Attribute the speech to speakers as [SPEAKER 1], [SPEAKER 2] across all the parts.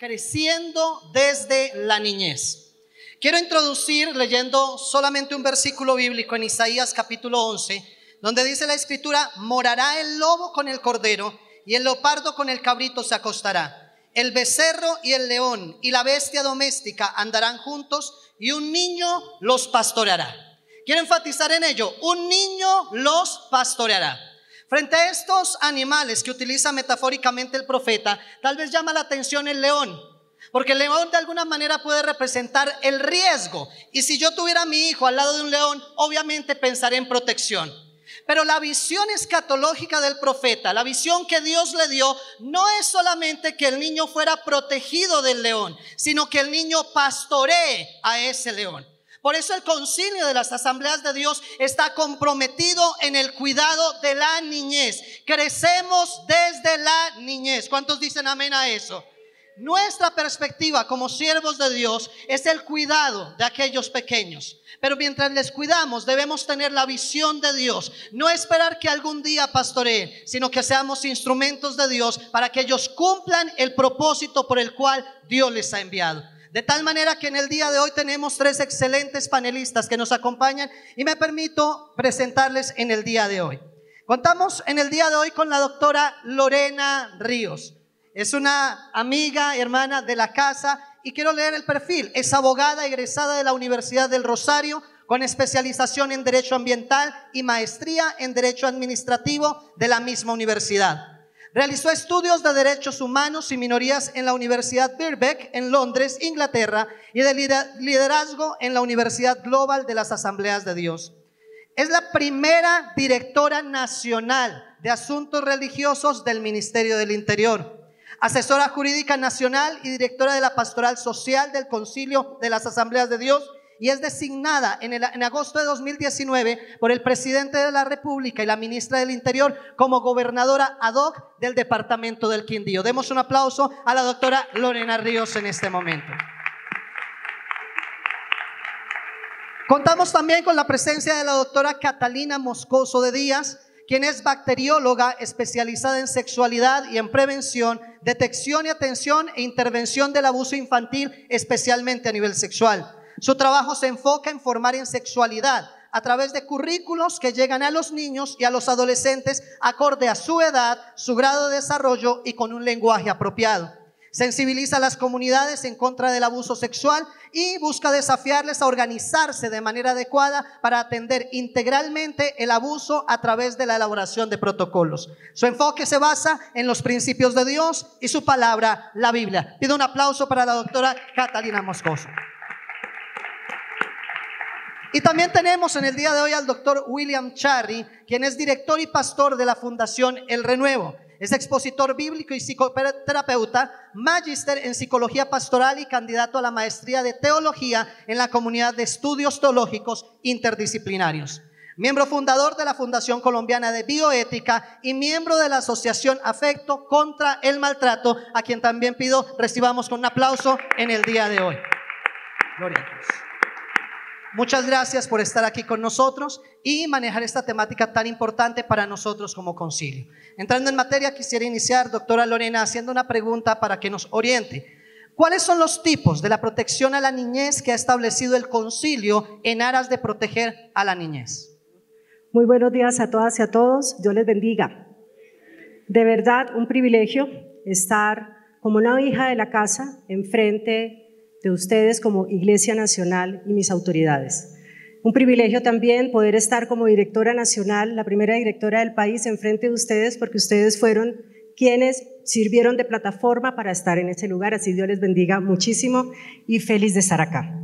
[SPEAKER 1] creciendo desde la niñez. Quiero introducir leyendo solamente un versículo bíblico en Isaías capítulo 11, donde dice la escritura, morará el lobo con el cordero y el leopardo con el cabrito se acostará. El becerro y el león y la bestia doméstica andarán juntos y un niño los pastoreará. Quiero enfatizar en ello, un niño los pastoreará. Frente a estos animales que utiliza metafóricamente el profeta, tal vez llama la atención el león, porque el león de alguna manera puede representar el riesgo. Y si yo tuviera a mi hijo al lado de un león, obviamente pensaré en protección. Pero la visión escatológica del profeta, la visión que Dios le dio, no es solamente que el niño fuera protegido del león, sino que el niño pastoree a ese león. Por eso el concilio de las asambleas de Dios está comprometido en el cuidado de la niñez. Crecemos desde la niñez. ¿Cuántos dicen amén a eso? Nuestra perspectiva como siervos de Dios es el cuidado de aquellos pequeños. Pero mientras les cuidamos, debemos tener la visión de Dios. No esperar que algún día pastoreen, sino que seamos instrumentos de Dios para que ellos cumplan el propósito por el cual Dios les ha enviado. De tal manera que en el día de hoy tenemos tres excelentes panelistas que nos acompañan y me permito presentarles en el día de hoy. Contamos en el día de hoy con la doctora Lorena Ríos. Es una amiga, hermana de la casa y quiero leer el perfil. Es abogada egresada de la Universidad del Rosario con especialización en Derecho Ambiental y maestría en Derecho Administrativo de la misma universidad. Realizó estudios de derechos humanos y minorías en la Universidad Birkbeck en Londres, Inglaterra, y de liderazgo en la Universidad Global de las Asambleas de Dios. Es la primera directora nacional de asuntos religiosos del Ministerio del Interior, asesora jurídica nacional y directora de la Pastoral Social del Concilio de las Asambleas de Dios y es designada en, en, agosto de 2019 por el presidente de la República y la ministra del Interior como gobernadora ad hoc del departamento del Quindío. Demos un aplauso a la doctora Lorena Ríos en este momento. Contamos también con la presencia de la doctora Catalina Moscoso de Díaz, quien es bacterióloga especializada en sexualidad y en prevención, detección y atención e intervención del abuso infantil, especialmente a nivel sexual. Su trabajo se enfoca en formar en sexualidad a través de currículos que llegan a los niños y a los adolescentes acorde a su edad, su grado de desarrollo y con un lenguaje apropiado. Sensibiliza a las comunidades en contra del abuso sexual y busca desafiarles a organizarse de manera adecuada para atender integralmente el abuso a través de la elaboración de protocolos. Su enfoque se basa en los principios de Dios y su palabra, la Biblia. Pido un aplauso para la doctora Catalina Moscoso. Y también tenemos en el día de hoy al doctor William Charry, quien es director y pastor de la Fundación El Renuevo. Es expositor bíblico y psicoterapeuta, magíster en psicología pastoral y candidato a la maestría de teología en la comunidad de estudios teológicos interdisciplinarios. Miembro fundador de la Fundación Colombiana de Bioética y miembro de la Asociación Afecto contra el Maltrato, a quien también pido recibamos con un aplauso en el día de hoy. Gloria a Dios. Muchas gracias por estar aquí con nosotros y manejar esta temática tan importante para nosotros como concilio. Entrando en materia, quisiera iniciar, doctora Lorena, haciendo una pregunta para que nos oriente. ¿Cuáles son los tipos de la protección a la niñez que ha establecido el concilio en aras de proteger a la niñez?
[SPEAKER 2] Muy buenos días a todas y a todos. Dios les bendiga. De verdad, un privilegio estar como una hija de la casa enfrente de ustedes como Iglesia Nacional y mis autoridades. Un privilegio también poder estar como directora nacional, la primera directora del país, enfrente de ustedes, porque ustedes fueron quienes sirvieron de plataforma para estar en ese lugar. Así Dios les bendiga muchísimo y feliz de estar acá.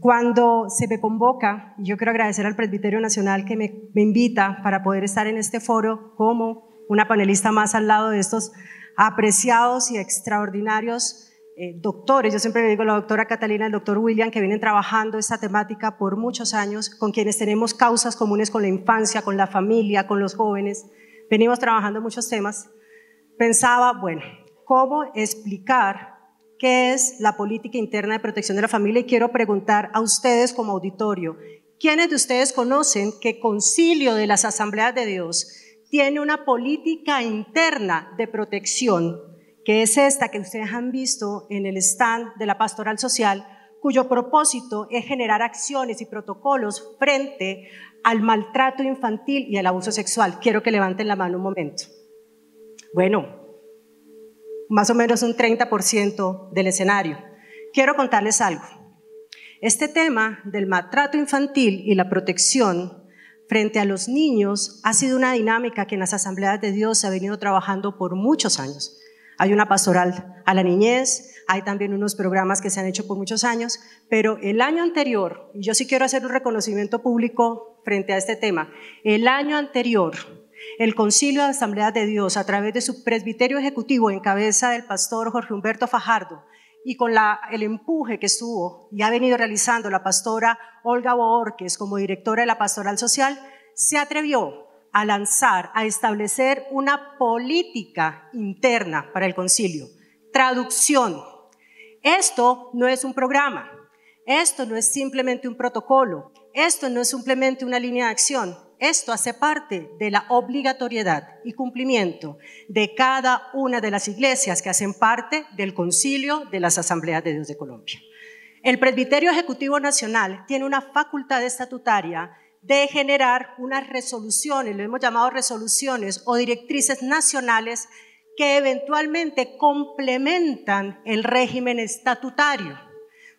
[SPEAKER 2] Cuando se me convoca, yo quiero agradecer al Presbiterio Nacional que me, me invita para poder estar en este foro como una panelista más al lado de estos apreciados y extraordinarios eh, doctores, yo siempre le digo la doctora Catalina, el doctor William, que vienen trabajando esta temática por muchos años, con quienes tenemos causas comunes con la infancia, con la familia, con los jóvenes, venimos trabajando muchos temas, pensaba, bueno, ¿cómo explicar qué es la política interna de protección de la familia? Y quiero preguntar a ustedes como auditorio, ¿quiénes de ustedes conocen que Concilio de las Asambleas de Dios tiene una política interna de protección que es esta que ustedes han visto en el stand de la Pastoral Social, cuyo propósito es generar acciones y protocolos frente al maltrato infantil y al abuso sexual. Quiero que levanten la mano un momento. Bueno, más o menos un 30% del escenario. Quiero contarles algo. Este tema del maltrato infantil y la protección frente a los niños ha sido una dinámica que en las asambleas de Dios se ha venido trabajando por muchos años. Hay una pastoral a la niñez, hay también unos programas que se han hecho por muchos años, pero el año anterior, y yo sí quiero hacer un reconocimiento público frente a este tema, el año anterior, el Concilio de Asambleas de Dios, a través de su presbiterio ejecutivo en cabeza del pastor Jorge Humberto Fajardo, y con el empuje que estuvo y ha venido realizando la pastora Olga Boorques como directora de la Pastoral Social, se atrevió a lanzar, a establecer una política interna para el concilio. Traducción, esto no es un programa, esto no es simplemente un protocolo, esto no es simplemente una línea de acción, esto hace parte de la obligatoriedad y cumplimiento de cada una de las iglesias que hacen parte del concilio de las asambleas de Dios de Colombia. El Presbiterio Ejecutivo Nacional tiene una facultad estatutaria de generar unas resoluciones, lo hemos llamado resoluciones o directrices nacionales que eventualmente complementan el régimen estatutario.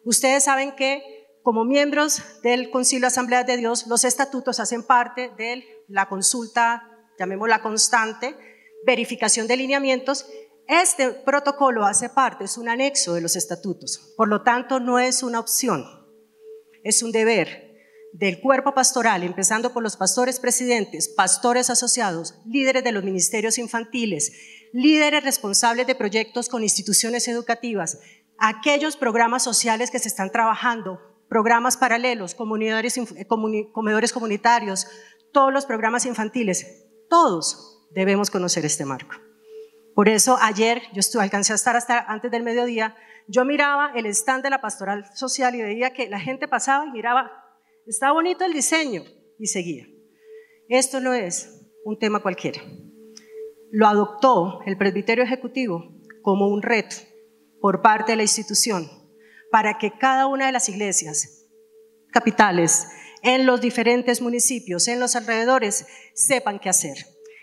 [SPEAKER 2] Ustedes saben que como miembros del Concilio de Asamblea de Dios, los estatutos hacen parte de la consulta, llamémosla constante, verificación de lineamientos. Este protocolo hace parte, es un anexo de los estatutos, por lo tanto no es una opción, es un deber del cuerpo pastoral, empezando por los pastores presidentes, pastores asociados, líderes de los ministerios infantiles, líderes responsables de proyectos con instituciones educativas, aquellos programas sociales que se están trabajando, programas paralelos, eh, comedores comunitarios, todos los programas infantiles, todos debemos conocer este marco. Por eso ayer yo estuve, alcancé a estar hasta antes del mediodía, yo miraba el stand de la pastoral social y veía que la gente pasaba y miraba, está bonito el diseño y seguía. Esto no es un tema cualquiera lo adoptó el presbiterio ejecutivo como un reto por parte de la institución para que cada una de las iglesias capitales en los diferentes municipios, en los alrededores, sepan qué hacer.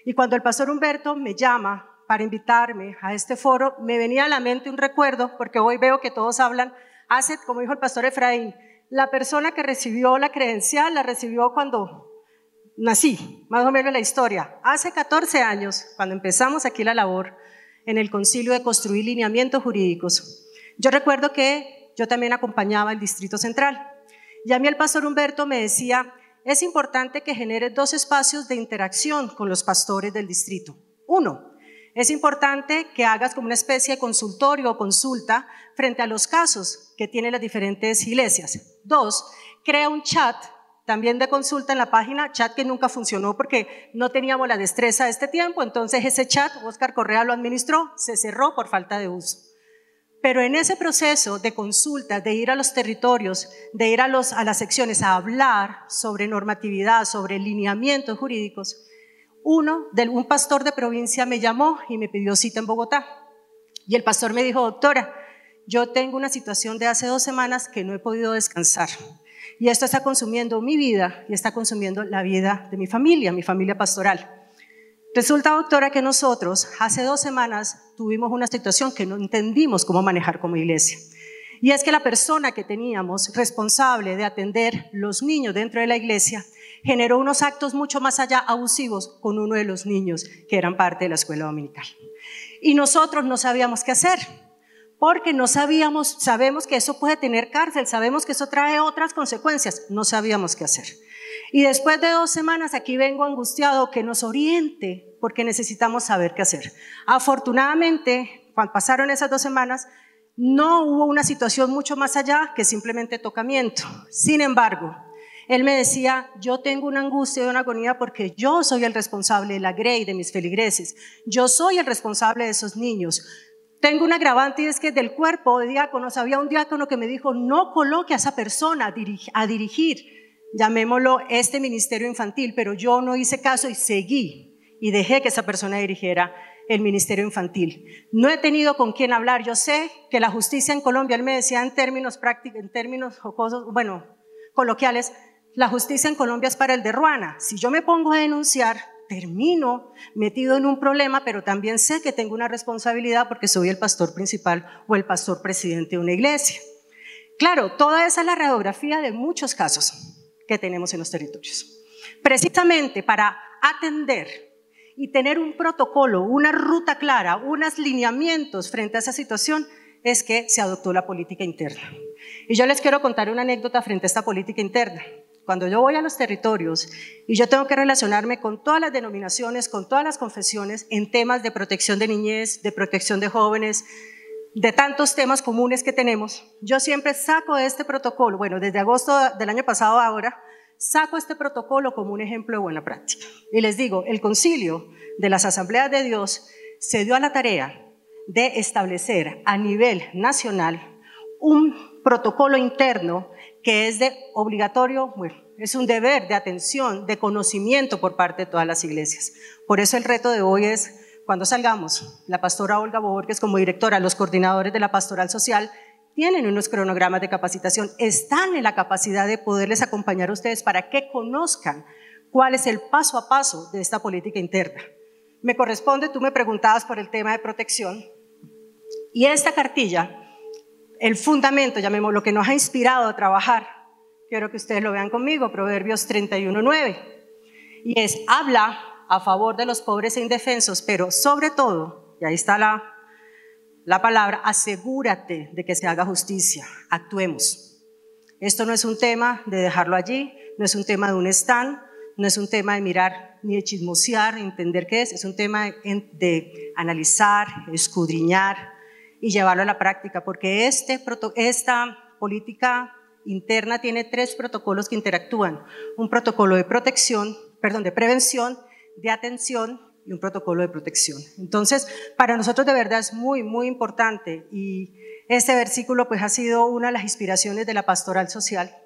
[SPEAKER 2] Y cuando el pastor Humberto me llama para invitarme a este foro, me venía a la mente un recuerdo, porque hoy veo que todos hablan, hace, como dijo el pastor Efraín, la persona que recibió la credencial la recibió cuando nací, más o menos la historia. Hace 14 años, cuando empezamos aquí la labor en el concilio de construir lineamientos jurídicos, yo recuerdo que yo también acompañaba el Distrito Central. Y a mí el pastor Humberto me decía, es importante que genere dos espacios de interacción con los pastores del distrito. Uno, es importante que hagas como una especie de consultorio o consulta frente a los casos que tienen las diferentes iglesias. Dos, crea un chat también de consulta en la página, chat que nunca funcionó porque no teníamos la destreza de este tiempo, entonces ese chat, Oscar Correa lo administró, se cerró por falta de uso. Pero en ese proceso de consulta, de ir a los territorios, de ir a, los, a las secciones a hablar sobre normatividad, sobre lineamientos jurídicos, uno, de, un pastor de provincia me llamó y me pidió cita en Bogotá. Y el pastor me dijo, doctora, yo tengo una situación de hace dos semanas que no he podido descansar. Y esto está consumiendo mi vida y está consumiendo la vida de mi familia, mi familia pastoral. Resulta, doctora, que nosotros hace dos semanas tuvimos una situación que no entendimos cómo manejar como iglesia. Y es que la persona que teníamos responsable de atender los niños dentro de la iglesia generó unos actos mucho más allá abusivos con uno de los niños que eran parte de la escuela dominical. Y nosotros no sabíamos qué hacer porque no sabíamos, sabemos que eso puede tener cárcel, sabemos que eso trae otras consecuencias, no sabíamos qué hacer. Y después de dos semanas aquí vengo angustiado que nos oriente porque necesitamos saber qué hacer. Afortunadamente, cuando pasaron esas dos semanas, no hubo una situación mucho más allá que simplemente tocamiento. Sin embargo, él me decía, yo tengo una angustia y una agonía porque yo soy el responsable de la Grey, de mis feligreses. Yo soy el responsable de esos niños. Tengo un agravante y es que del cuerpo de diáconos había un diácono que me dijo, no coloque a esa persona a dirigir, llamémoslo este ministerio infantil, pero yo no hice caso y seguí y dejé que esa persona dirigiera el Ministerio Infantil. No he tenido con quién hablar. Yo sé que la justicia en Colombia, él me decía en términos prácticos, en términos jocosos, bueno, coloquiales, la justicia en Colombia es para el de Ruana. Si yo me pongo a denunciar, termino metido en un problema, pero también sé que tengo una responsabilidad porque soy el pastor principal o el pastor presidente de una iglesia. Claro, toda esa es la radiografía de muchos casos que tenemos en los territorios. Precisamente para atender y tener un protocolo, una ruta clara, unos lineamientos frente a esa situación, es que se adoptó la política interna. Y yo les quiero contar una anécdota frente a esta política interna. Cuando yo voy a los territorios y yo tengo que relacionarme con todas las denominaciones, con todas las confesiones en temas de protección de niñez, de protección de jóvenes, de tantos temas comunes que tenemos, yo siempre saco este protocolo, bueno, desde agosto del año pasado ahora, saco este protocolo como un ejemplo de buena práctica. Y les digo, el concilio de las asambleas de Dios se dio a la tarea de establecer a nivel nacional un protocolo interno que es de obligatorio, bueno, es un deber de atención, de conocimiento por parte de todas las iglesias. Por eso el reto de hoy es cuando salgamos, la pastora Olga Borges como directora, los coordinadores de la pastoral social, tienen unos cronogramas de capacitación, están en la capacidad de poderles acompañar a ustedes para que conozcan cuál es el paso a paso de esta política interna. Me corresponde, tú me preguntabas por el tema de protección, y esta cartilla, el fundamento, llamémoslo, lo que nos ha inspirado a trabajar, quiero que ustedes lo vean conmigo, Proverbios 31.9, y es, habla a favor de los pobres e indefensos, pero sobre todo, y ahí está la, la palabra, asegúrate de que se haga justicia, actuemos. Esto no es un tema de dejarlo allí, no es un tema de un stand, no es un tema de mirar ni de chismosear, entender qué es, es un tema de, analizar, escudriñar y llevarlo a la práctica, porque este, esta política interna tiene tres protocolos que interactúan. Un protocolo de protección, perdón, de prevención, de atención y un protocolo de protección. Entonces, para nosotros de verdad es muy, muy importante y este versículo pues ha sido una de las inspiraciones de la pastoral social,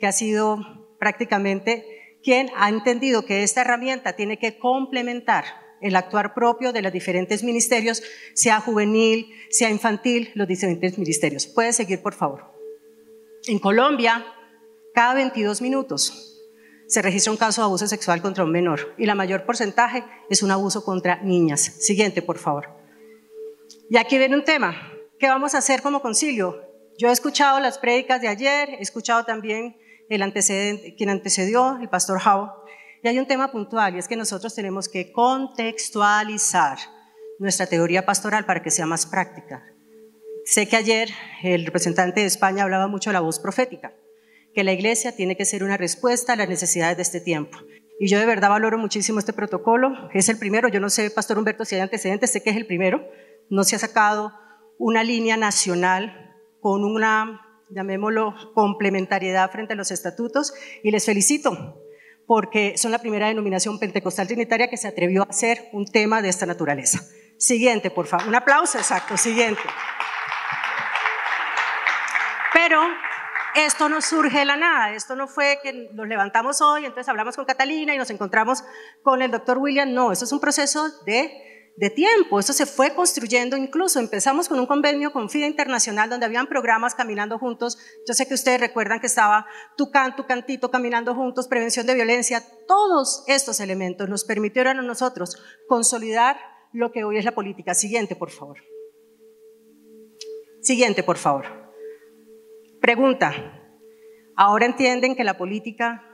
[SPEAKER 2] que ha sido prácticamente quien ha entendido que esta herramienta tiene que complementar el actuar propio de los diferentes ministerios, sea juvenil, sea infantil, los diferentes ministerios. Puede seguir, por favor. En Colombia, cada 22 minutos se registra un caso de abuso sexual contra un menor y la mayor porcentaje es un abuso contra niñas. Siguiente, por favor. Y aquí viene un tema. ¿Qué vamos a hacer como concilio? Yo he escuchado las prédicas de ayer, he escuchado también el antecedente, quien antecedió, el pastor Jao, y hay un tema puntual y es que nosotros tenemos que contextualizar nuestra teoría pastoral para que sea más práctica. Sé que ayer el representante de España hablaba mucho de la voz profética que la iglesia tiene que ser una respuesta a las necesidades de este tiempo. Y yo de verdad valoro muchísimo este protocolo. Es el primero, yo no sé, Pastor Humberto, si hay antecedentes, sé que es el primero. No se ha sacado una línea nacional con una, llamémoslo, complementariedad frente a los estatutos y les felicito porque son la primera denominación pentecostal trinitaria que se atrevió a hacer un tema de esta naturaleza. Siguiente, por favor. Un aplauso, exacto, siguiente. Pero esto no surge de la nada, esto no fue que nos levantamos hoy, entonces hablamos con Catalina y nos encontramos con el doctor William, no, eso es un proceso de, de tiempo, eso se fue construyendo incluso, empezamos con un convenio con FIDE Internacional donde habían programas caminando juntos, yo sé que ustedes recuerdan que estaba tu tu cantito caminando juntos, prevención de violencia, todos estos elementos nos permitieron a nosotros consolidar lo que hoy es la política. Siguiente, por favor. Siguiente, por favor. Pregunta, ¿ahora entienden que la política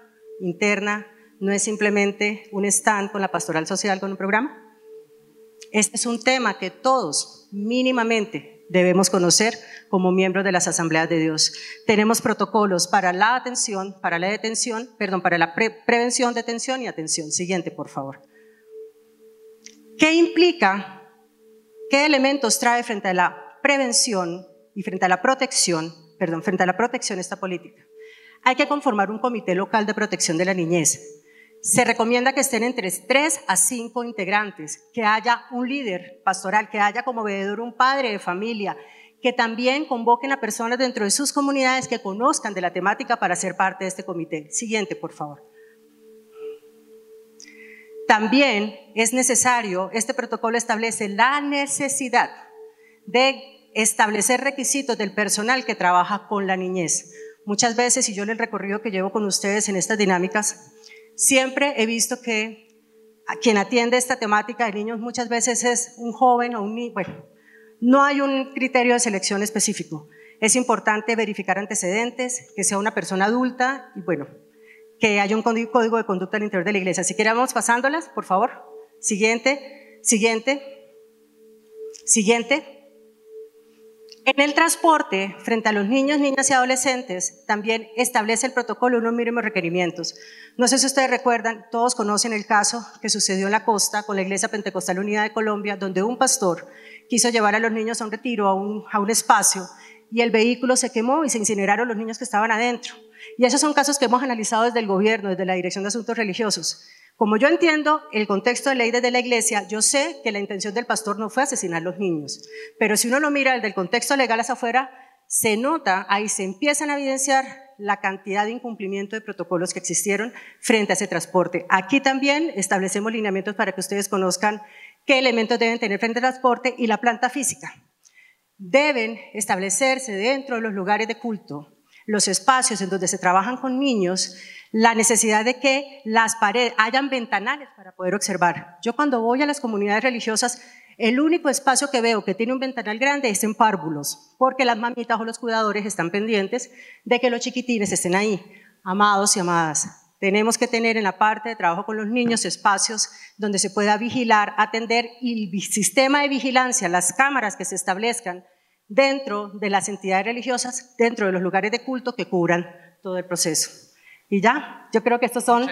[SPEAKER 2] interna no es simplemente un stand con la pastoral social, con un programa? Este es un tema que todos mínimamente debemos conocer como miembros de las asambleas de Dios. Tenemos protocolos para la atención, para la detención, perdón, para la prevención, detención y atención. Siguiente, por favor. ¿Qué implica, qué elementos trae frente a la prevención y frente a la protección perdón, frente a la protección esta política. Hay que conformar un comité local de protección de la niñez. Se recomienda que estén entre tres a cinco integrantes, que haya un líder pastoral, que haya como veedor un padre de familia, que también convoquen a personas dentro de sus comunidades que conozcan de la temática para ser parte de este comité. Siguiente, por favor. también es necesario, este protocolo establece la necesidad de establecer requisitos del personal que trabaja con la niñez. Muchas veces, y yo en el recorrido que llevo con ustedes en estas dinámicas, siempre he visto que quien atiende esta temática de niños muchas veces es un joven o un niño, bueno, no hay un criterio de selección específico. Es importante verificar antecedentes, que sea una persona adulta y bueno, que haya un código de conducta al interior de la iglesia. Si queremos pasándolas, por favor. Siguiente, siguiente, siguiente. En el transporte, frente a los niños, niñas y adolescentes, también establece el protocolo unos mínimos requerimientos. No sé si ustedes recuerdan, todos conocen el caso que sucedió en la costa con la Iglesia Pentecostal Unida de Colombia, donde un pastor quiso llevar a los niños a un retiro, a un, a espacio, y el vehículo se quemó y se incineraron los niños que estaban adentro. Y esos son casos que hemos analizado desde el gobierno, desde la Dirección de Asuntos Religiosos. Como yo entiendo el contexto de ley desde la iglesia, yo sé que la intención del pastor no fue asesinar a los niños, pero si uno lo mira desde el contexto legal hacia afuera, se nota, ahí se empiezan a evidenciar la cantidad de incumplimiento de protocolos que existieron frente a ese transporte. Aquí también establecemos lineamientos para que ustedes conozcan qué elementos deben tener frente al transporte y la planta física. Deben establecerse dentro de los lugares de culto los espacios en donde se trabajan con niños, la necesidad de que las paredes, hayan ventanales para poder observar. Yo cuando voy a las comunidades religiosas, el único espacio que veo que tiene un ventanal grande es en párvulos, porque las mamitas o los cuidadores están pendientes de que los chiquitines estén ahí, amados y amadas. Tenemos que tener en la parte de trabajo con los niños espacios donde se pueda vigilar, atender y el sistema de vigilancia, las cámaras que se establezcan dentro de las entidades religiosas, dentro de los lugares de culto que cubran todo el proceso. Y ya, yo creo que estos son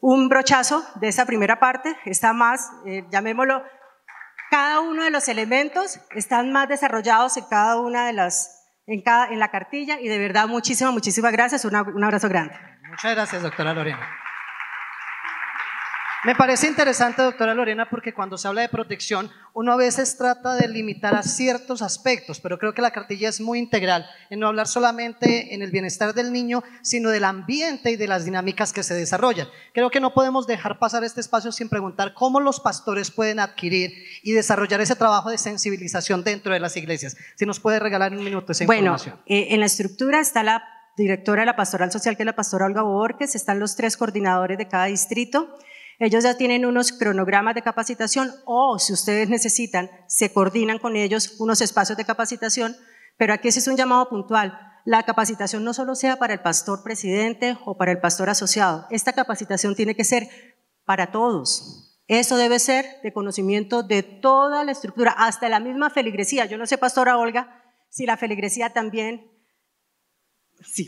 [SPEAKER 2] un brochazo de esa primera parte. Está más, eh, llamémoslo, cada uno de los elementos están más desarrollados en cada una de las, en, cada, en la cartilla y de verdad muchísimas, muchísimas gracias. un abrazo grande.
[SPEAKER 1] Muchas gracias, doctora Lorena. Me parece interesante, doctora Lorena, porque cuando se habla de protección, uno a veces trata de limitar a ciertos aspectos, pero creo que la cartilla es muy integral en no hablar solamente en el bienestar del niño, sino del ambiente y de las dinámicas que se desarrollan. Creo que no podemos dejar pasar este espacio sin preguntar cómo los pastores pueden adquirir y desarrollar ese trabajo de sensibilización dentro de las iglesias. Si nos puede regalar un minuto esa información.
[SPEAKER 2] Bueno, eh, en la estructura está la directora de la pastoral social, que es la pastora Olga Borges, están los tres coordinadores de cada distrito. Ellos ya tienen unos cronogramas de capacitación o si ustedes necesitan, se coordinan con ellos unos espacios de capacitación, pero aquí ese es un llamado puntual. La capacitación no solo sea para el pastor presidente o para el pastor asociado, esta capacitación tiene que ser para todos. Eso debe ser de conocimiento de toda la estructura, hasta la misma feligresía. Yo no sé, pastora Olga, si la feligresía también, sí,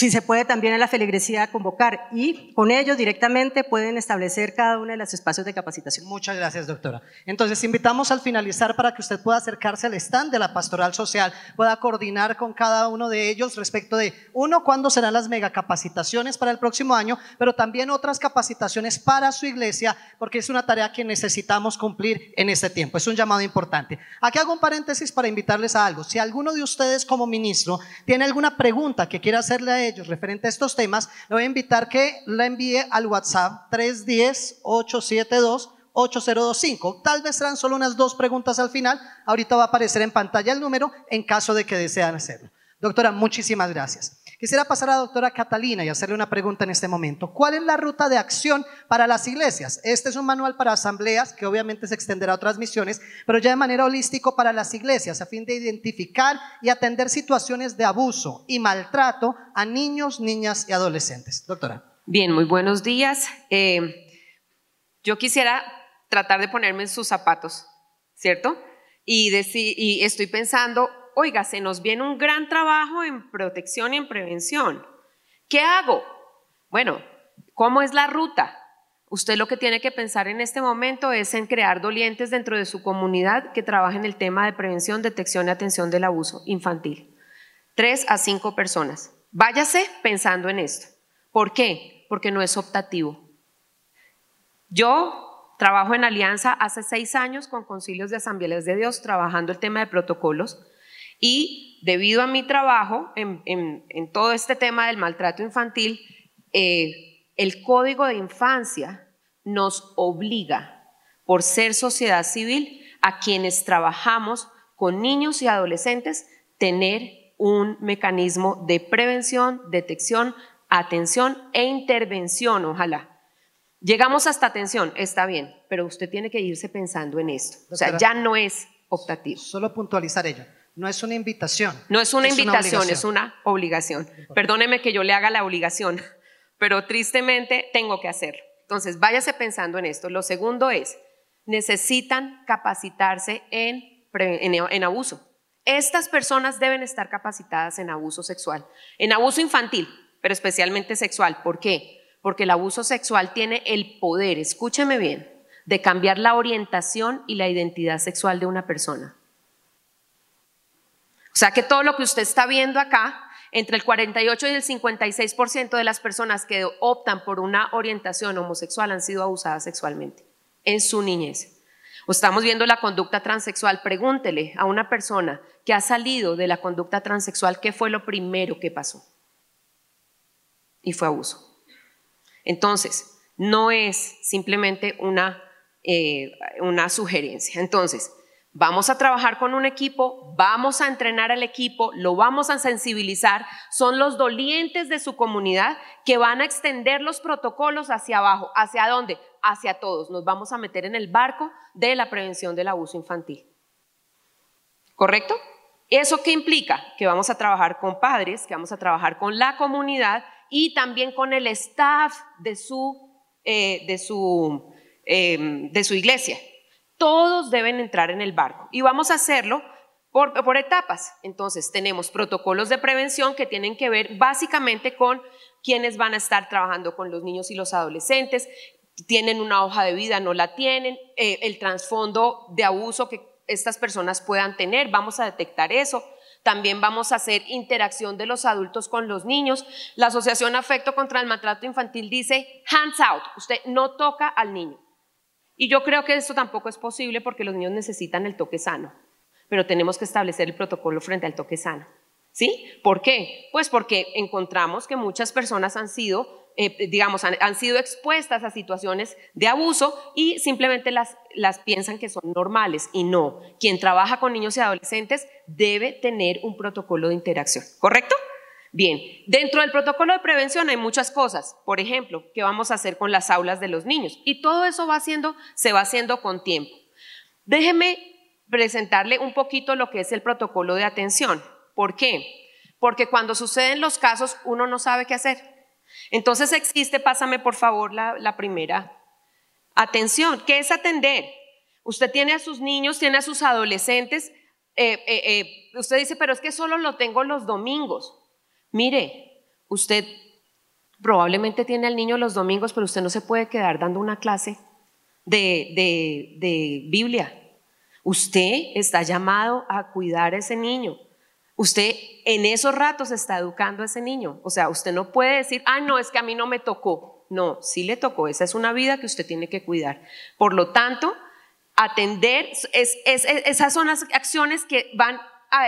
[SPEAKER 2] si se puede también a la feligresía convocar y con ellos directamente pueden establecer cada uno de los espacios de capacitación.
[SPEAKER 1] Muchas gracias, doctora. Entonces, invitamos al finalizar para que usted pueda acercarse al stand de la pastoral social, pueda coordinar con cada uno de ellos respecto de, uno, cuándo serán las megacapacitaciones para el próximo año, pero también otras capacitaciones para su iglesia, porque es una tarea que necesitamos cumplir en este tiempo. Es un llamado importante. Aquí hago un paréntesis para invitarles a algo. Si alguno de ustedes como ministro tiene alguna pregunta que quiera hacerle a ellos referente a estos temas, le voy a invitar que la envíe al WhatsApp 310-872-8025. Tal vez serán solo unas dos preguntas al final. Ahorita va a aparecer en pantalla el número en caso de que desean hacerlo. Doctora, muchísimas gracias. Quisiera pasar a la doctora Catalina y hacerle una pregunta en este momento. ¿Cuál es la ruta de acción para las iglesias? Este es un manual para asambleas que obviamente se extenderá a otras misiones, pero ya de manera holística para las iglesias, a fin de identificar y atender situaciones de abuso y maltrato a niños, niñas y adolescentes. Doctora.
[SPEAKER 3] Bien, muy buenos días. Eh, yo quisiera tratar de ponerme en sus zapatos, ¿cierto? Y, estoy pensando, oiga, se nos viene un gran trabajo en protección y en prevención. ¿Qué hago? Bueno, ¿cómo es la ruta? Usted lo que tiene que pensar en este momento es en crear dolientes dentro de su comunidad que trabajen el tema de prevención, detección y atención del abuso infantil. Tres a cinco personas. Váyase pensando en esto. ¿Por qué? Porque no es optativo. Yo trabajo en alianza hace seis años con concilios de asambleas de Dios, trabajando el tema de protocolos. Y debido a mi trabajo en, todo este tema del maltrato infantil, eh, el código de infancia nos obliga, por ser sociedad civil, a quienes trabajamos con niños y adolescentes, tener un mecanismo de prevención, detección, atención e intervención, ojalá. Llegamos hasta atención, está bien, pero usted tiene que irse pensando en esto. O sea, ya no es optativo.
[SPEAKER 1] Solo puntualizar ello. No es una invitación.
[SPEAKER 3] No es una invitación, es una obligación. Perdóneme que yo le haga la obligación, pero tristemente tengo que hacerlo. Entonces, váyase pensando en esto. Lo segundo es, necesitan capacitarse en, en abuso. Estas personas deben estar capacitadas en abuso sexual, en abuso infantil, pero especialmente sexual. ¿Por qué? Porque el abuso sexual tiene el poder, escúcheme bien, de cambiar la orientación y la identidad sexual de una persona. O sea que todo lo que usted está viendo acá, entre el 48 y el 56% de las personas que optan por una orientación homosexual han sido abusadas sexualmente en su niñez. O estamos viendo la conducta transexual, pregúntele a una persona que ha salido de la conducta transexual qué fue lo primero que pasó. Y fue abuso. Entonces, no es simplemente una, eh, una sugerencia. Entonces, Vamos a trabajar con un equipo, vamos a entrenar al equipo, lo vamos a sensibilizar. Son los dolientes de su comunidad que van a extender los protocolos hacia abajo. ¿Hacia dónde? Hacia todos. Nos vamos a meter en el barco de la prevención del abuso infantil. ¿Correcto? ¿Eso qué implica? Que vamos a trabajar con padres, que vamos a trabajar con la comunidad y también con el staff de su, eh, de su, eh, de su iglesia. Todos deben entrar en el barco y vamos a hacerlo por, etapas. Entonces, tenemos protocolos de prevención que tienen que ver básicamente con quienes van a estar trabajando con los niños y los adolescentes, tienen una hoja de vida, no la tienen, eh, el trasfondo de abuso que estas personas puedan tener, vamos a detectar eso. También vamos a hacer interacción de los adultos con los niños. La Asociación Afecto contra el Maltrato Infantil dice, hands out, usted no toca al niño. Y yo creo que esto tampoco es posible porque los niños necesitan el toque sano, pero tenemos que establecer el protocolo frente al toque sano. ¿Sí? ¿Por qué? Pues porque encontramos que muchas personas han sido, eh, digamos, han, sido expuestas a situaciones de abuso y simplemente las, las piensan que son normales y no. Quien trabaja con niños y adolescentes debe tener un protocolo de interacción, ¿correcto? Bien, dentro del protocolo de prevención hay muchas cosas. Por ejemplo, ¿qué vamos a hacer con las aulas de los niños? Y todo eso va haciendo, se va haciendo con tiempo. Déjeme presentarle un poquito lo que es el protocolo de atención. ¿Por qué? Porque cuando suceden los casos uno no sabe qué hacer. Entonces existe, pásame por favor la, primera. Atención, ¿qué es atender? Usted tiene a sus niños, tiene a sus adolescentes. Eh, eh, eh, usted dice, pero es que solo lo tengo los domingos. Mire, usted probablemente tiene al niño los domingos, pero usted no se puede quedar dando una clase de, de, Biblia. Usted está llamado a cuidar a ese niño. Usted en esos ratos está educando a ese niño. O sea, usted no puede decir, ah, no, es que a mí no me tocó. No, sí le tocó. Esa es una vida que usted tiene que cuidar. Por lo tanto, atender, esas son las acciones que van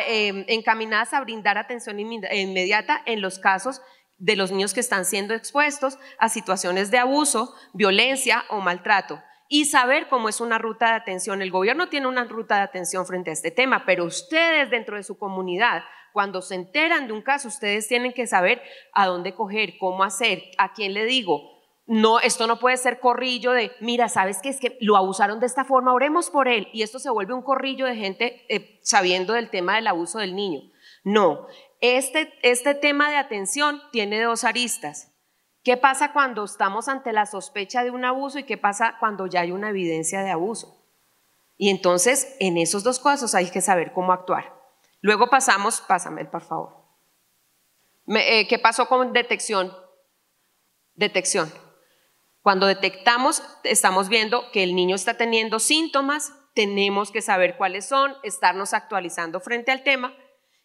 [SPEAKER 3] encaminadas a brindar atención inmediata en los casos de los niños que están siendo expuestos a situaciones de abuso, violencia o maltrato y saber cómo es una ruta de atención. El gobierno tiene una ruta de atención frente a este tema, pero ustedes dentro de su comunidad, cuando se enteran de un caso, ustedes tienen que saber a dónde coger, cómo hacer, a quién le digo, no, esto no puede ser corrillo de, mira, ¿sabes qué? Es que lo abusaron de esta forma, oremos por él. Y esto se vuelve un corrillo de gente eh, sabiendo del tema del abuso del niño. No, este, este tema de atención tiene dos aristas. ¿Qué pasa cuando estamos ante la sospecha de un abuso y qué pasa cuando ya hay una evidencia de abuso? Y entonces, en esos dos casos hay que saber cómo actuar. Luego pasamos, pásame por favor. Eh, ¿Qué pasó con detección? Detección. Cuando detectamos, estamos viendo que el niño está teniendo síntomas, tenemos que saber cuáles son, estarnos actualizando frente al tema.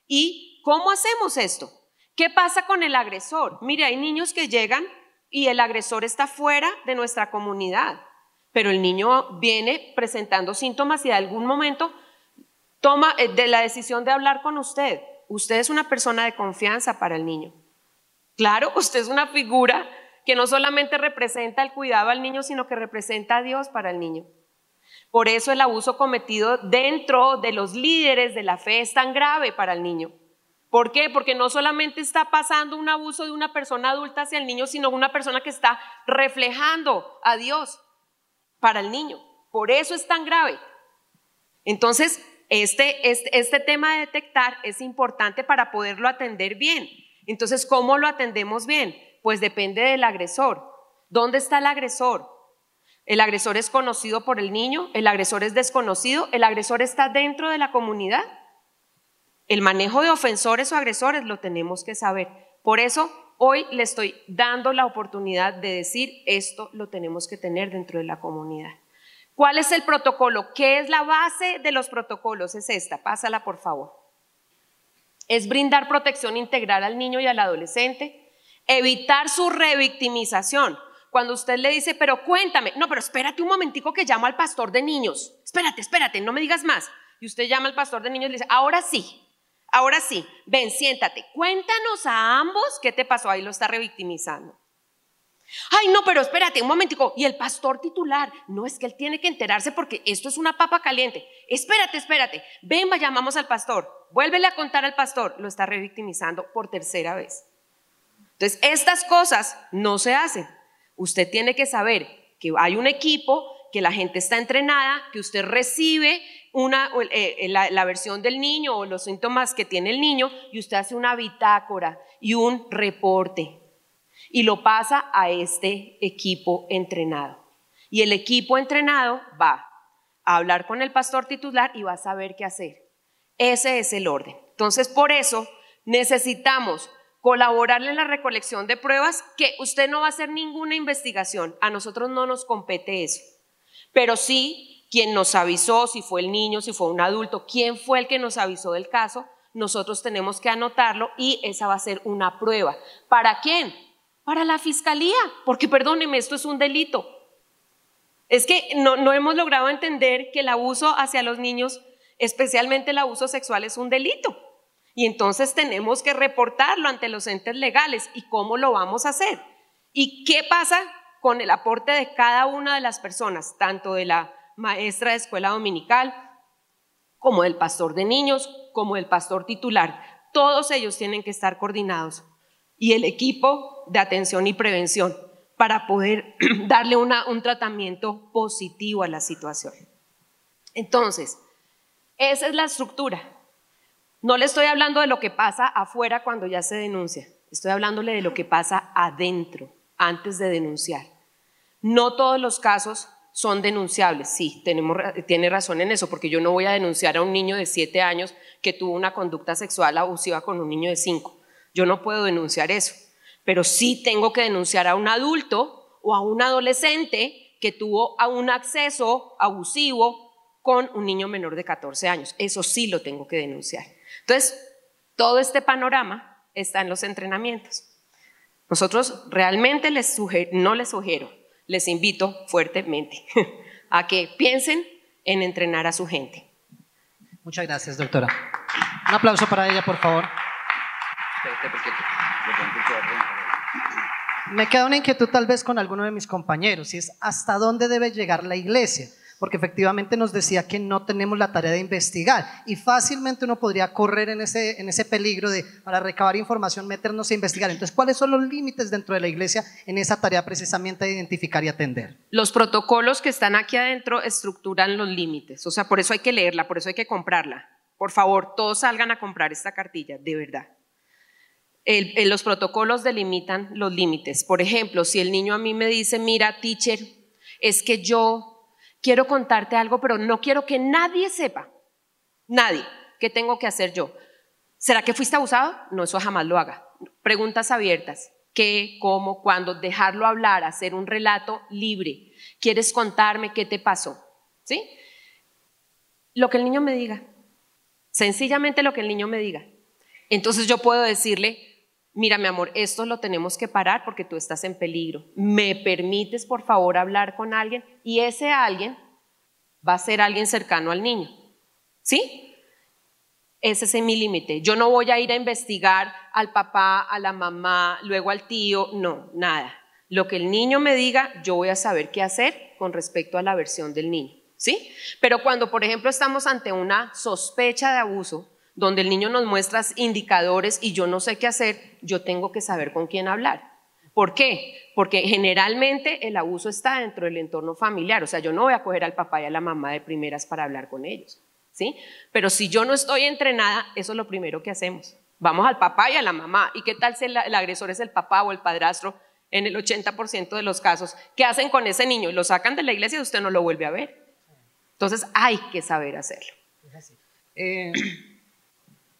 [SPEAKER 3] ¿Y cómo hacemos esto? ¿Qué pasa con el agresor? Mire, hay niños que llegan y el agresor está fuera de nuestra comunidad, pero el niño viene presentando síntomas y de algún momento toma eh, de la decisión de hablar con usted. Usted es una persona de confianza para el niño. Claro, usted es una figura que no solamente representa el cuidado al niño, sino que representa a Dios para el niño. Por eso el abuso cometido dentro de los líderes de la fe es tan grave para el niño. ¿Por qué? Porque no solamente está pasando un abuso de una persona adulta hacia el niño, sino una persona que está reflejando a Dios para el niño. Por eso es tan grave. Entonces, este, este, este, tema de detectar es importante para poderlo atender bien. Entonces, ¿cómo lo atendemos bien? Pues depende del agresor. ¿Dónde está el agresor? ¿El agresor es conocido por el niño? ¿El agresor es desconocido? ¿El agresor está dentro de la comunidad? El manejo de ofensores o agresores lo tenemos que saber. Por eso hoy le estoy dando la oportunidad de decir esto lo tenemos que tener dentro de la comunidad. ¿Cuál es el protocolo? ¿Qué es la base de los protocolos? Es esta, pásala por favor. Es brindar protección integral al niño y al adolescente, evitar su revictimización. Cuando usted le dice, pero cuéntame, no, pero espérate un momentico que llamo al pastor de niños. Espérate, espérate, no me digas más. Y usted llama al pastor de niños y le dice, ahora sí, ahora sí, ven, siéntate, cuéntanos a ambos qué te pasó. Ahí lo está revictimizando. Ay, no, pero espérate un momentico. Y el pastor titular, no es que él tiene que enterarse porque esto es una papa caliente. Espérate, espérate. Ven, llamamos al pastor. Vuélvele a contar al pastor. Lo está revictimizando por tercera vez. Entonces, estas cosas no se hacen. Usted tiene que saber que hay un equipo, que la gente está entrenada, que usted recibe una, eh, eh, la, versión del niño o los síntomas que tiene el niño y usted hace una bitácora y un reporte y lo pasa a este equipo entrenado. Y el equipo entrenado va a hablar con el pastor titular y va a saber qué hacer. Ese es el orden. Entonces, por eso necesitamos colaborarle en la recolección de pruebas, que usted no va a hacer ninguna investigación, a nosotros no nos compete eso, pero sí quien nos avisó, si fue el niño, si fue un adulto, quién fue el que nos avisó del caso, nosotros tenemos que anotarlo y esa va a ser una prueba. ¿Para quién? Para la fiscalía, porque perdóneme, esto es un delito. Es que no, no hemos logrado entender que el abuso hacia los niños, especialmente el abuso sexual, es un delito. Y entonces tenemos que reportarlo ante los entes legales. ¿Y cómo lo vamos a hacer? ¿Y qué pasa con el aporte de cada una de las personas, tanto de la maestra de escuela dominical, como del pastor de niños, como del pastor titular? Todos ellos tienen que estar coordinados. Y el equipo de atención y prevención para poder darle un tratamiento positivo a la situación. Entonces, esa es la estructura. No le estoy hablando de lo que pasa afuera cuando ya se denuncia, estoy hablándole de lo que pasa adentro, antes de denunciar. No todos los casos son denunciables, sí, tenemos, tiene razón en eso, porque yo no voy a denunciar a un niño de 7 años que tuvo una conducta sexual abusiva con un niño de 5. Yo no puedo denunciar eso, pero sí tengo que denunciar a un adulto o a un adolescente que tuvo un acceso abusivo con un niño menor de 14 años. Eso sí lo tengo que denunciar. Entonces, todo este panorama está en los entrenamientos. Nosotros realmente les no les sugiero, les invito fuertemente a que piensen en entrenar a su gente.
[SPEAKER 1] Muchas gracias, doctora. Un aplauso para ella, por favor. Me queda una inquietud tal vez con alguno de mis compañeros, y es hasta dónde debe llegar la iglesia porque efectivamente nos decía que no tenemos la tarea de investigar y fácilmente uno podría correr en ese, en ese peligro de, para recabar información, meternos a investigar. Entonces, ¿cuáles son los límites dentro de la iglesia en esa tarea precisamente de identificar y atender?
[SPEAKER 3] Los protocolos que están aquí adentro estructuran los límites, o sea, por eso hay que leerla, por eso hay que comprarla. Por favor, todos salgan a comprar esta cartilla, de verdad. los protocolos delimitan los límites. Por ejemplo, si el niño a mí me dice, mira, teacher, es que yo quiero contarte algo, pero no quiero que nadie sepa, nadie, qué tengo que hacer yo. ¿Será que fuiste abusado? No, eso jamás lo haga. Preguntas abiertas. ¿Qué, cómo, cuándo? Dejarlo hablar, hacer un relato libre. ¿Quieres contarme qué te pasó? ¿Sí? Lo que el niño me diga. Sencillamente lo que el niño me diga. Entonces yo puedo decirle, mira mi amor, esto lo tenemos que parar porque tú estás en peligro. ¿Me permites por favor hablar con alguien? Y ese alguien va a ser alguien cercano al niño. ¿Sí? Ese es mi límite. Yo no voy a ir a investigar al papá, a la mamá, luego al tío, no, nada. Lo que el niño me diga, yo voy a saber qué hacer con respecto a la versión del niño. ¿Sí? Pero cuando, por ejemplo, estamos ante una sospecha de abuso, donde el niño nos muestra indicadores y yo no sé qué hacer, yo tengo que saber con quién hablar. ¿Por qué? Porque generalmente el abuso está dentro del entorno familiar, o sea, yo no voy a coger al papá y a la mamá de primeras para hablar con ellos, ¿sí? Pero si yo no estoy entrenada, eso es lo primero que hacemos. Vamos al papá y a la mamá. ¿Y qué tal si el, agresor es el papá o el padrastro? En el 80% de los casos, ¿qué hacen con ese niño? Lo sacan de la iglesia y usted no lo vuelve a ver. Entonces hay que saber hacerlo.
[SPEAKER 1] Eh,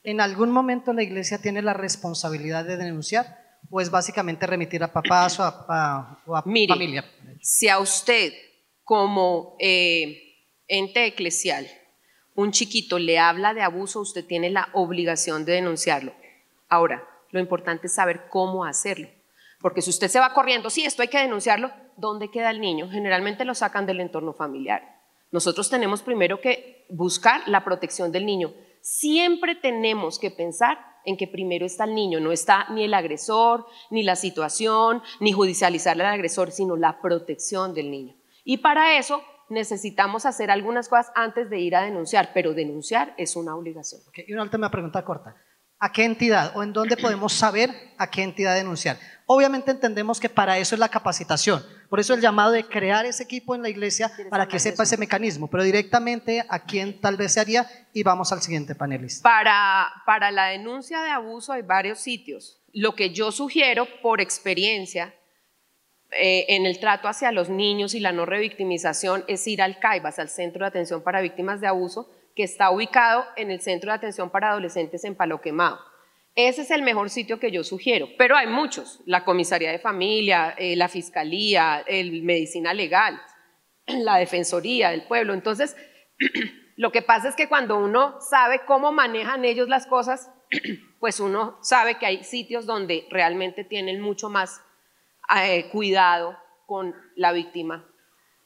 [SPEAKER 1] ¿En algún momento la iglesia tiene la responsabilidad de denunciar? ¿O es básicamente remitir a papás o a, familia?
[SPEAKER 3] Si a usted, como eh, ente eclesial, un chiquito le habla de abuso, usted tiene la obligación de denunciarlo. Ahora, lo importante es saber cómo hacerlo. Porque si usted se va corriendo, sí, esto hay que denunciarlo, ¿dónde queda el niño? Generalmente lo sacan del entorno familiar. Nosotros tenemos primero que buscar la protección del niño. Siempre tenemos que pensar en que primero está el niño, no está ni el agresor, ni la situación, ni judicializar al agresor, sino la protección del niño. Y para eso necesitamos hacer algunas cosas antes de ir a denunciar, pero denunciar es una obligación.
[SPEAKER 1] Y una última pregunta corta. ¿A qué entidad o en dónde podemos saber a qué entidad denunciar? Obviamente entendemos que para eso es la capacitación, por eso el llamado de crear ese equipo en la iglesia para que sepa ese mecanismo, pero directamente a quién tal vez se haría y vamos al siguiente panelista.
[SPEAKER 3] Para, para la denuncia de abuso hay varios sitios. Lo que yo sugiero por experiencia eh, en el trato hacia los niños y la no revictimización es ir al CAIBAS, al Centro de Atención para Víctimas de Abuso, que está ubicado en el Centro de Atención para Adolescentes en Palo Quemado. Ese es el mejor sitio que yo sugiero, pero hay muchos, la comisaría de familia, eh, la fiscalía, el medicina legal, la defensoría del pueblo. Entonces, lo que pasa es que cuando uno sabe cómo manejan ellos las cosas, pues uno sabe que hay sitios donde realmente tienen mucho más eh, cuidado con la víctima,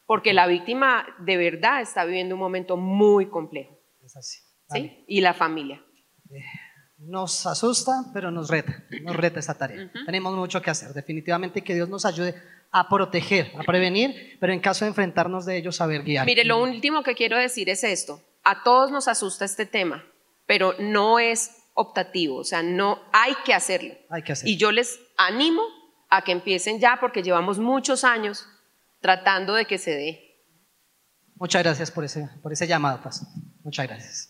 [SPEAKER 3] porque la víctima de verdad está viviendo un momento muy complejo. Es así. ¿sí? Y la familia.
[SPEAKER 1] Eh, nos asusta, pero nos reta, nos reta esa tarea. Tenemos mucho que hacer, definitivamente que Dios nos ayude a proteger, a prevenir, pero en caso de enfrentarnos de ellos, saber guiar.
[SPEAKER 3] Mire, lo último que quiero decir es esto, a todos nos asusta este tema, pero no es optativo, o sea, no hay que hacerlo.
[SPEAKER 1] Hay que hacerlo.
[SPEAKER 3] Y yo les animo a que empiecen ya porque llevamos muchos años tratando de que se dé.
[SPEAKER 1] Muchas gracias por ese, por ese llamado, Pastor. Muchas gracias.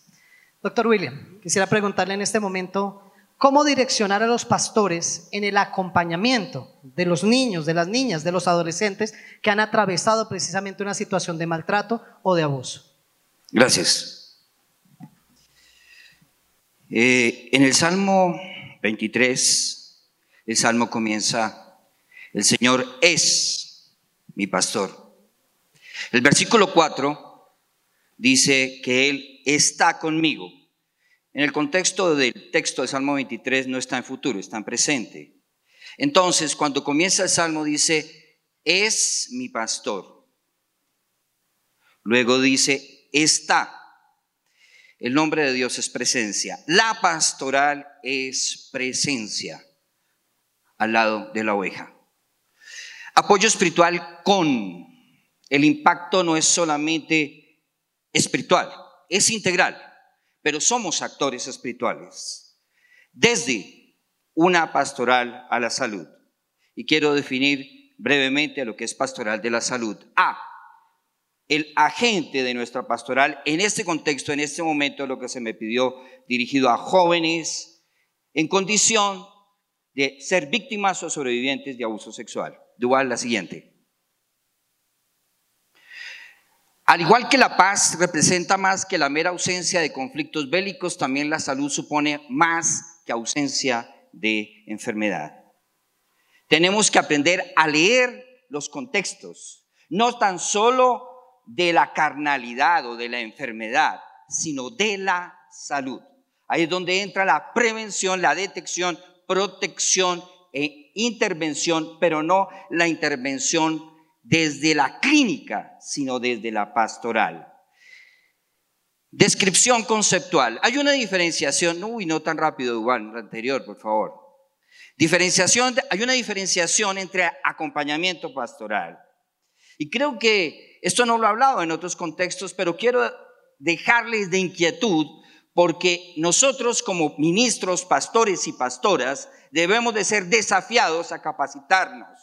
[SPEAKER 1] Doctor William, quisiera preguntarle en este momento cómo direccionar a los pastores en el acompañamiento de los niños, de las niñas, de los adolescentes que han atravesado precisamente una situación de maltrato o de abuso.
[SPEAKER 4] Gracias. Eh, en el Salmo 23, el Salmo comienza, el Señor es mi pastor. El versículo 4 dice que Él está conmigo. En el contexto del texto del Salmo 23 no está en futuro, está en presente. Entonces, cuando comienza el Salmo dice, es mi pastor. Luego dice, está. El nombre de Dios es presencia. La pastoral es presencia al lado de la oveja. Apoyo espiritual con. El impacto no es solamente espiritual, es integral, pero somos actores espirituales. Desde una pastoral a la salud. Y quiero definir brevemente lo que es pastoral de la salud. A, el agente de nuestra pastoral, en este contexto, en este momento, lo que se me pidió, dirigido a jóvenes en condición de ser víctimas o sobrevivientes de abuso sexual. Igual la siguiente. Al igual que la paz representa más que la mera ausencia de conflictos bélicos, también la salud supone más que ausencia de enfermedad. Tenemos que aprender a leer los contextos, no tan solo de la carnalidad o de la enfermedad, sino de la salud. Ahí es donde entra la prevención, la detección, protección e intervención, pero no la intervención desde la clínica, sino desde la pastoral. Descripción conceptual. Hay una diferenciación, uy, no tan rápido, igual, anterior, por favor. Diferenciación, hay una diferenciación entre acompañamiento pastoral. Y creo que esto no lo he hablado en otros contextos, pero quiero dejarles de inquietud porque nosotros como ministros, pastores y pastoras debemos de ser desafiados a capacitarnos.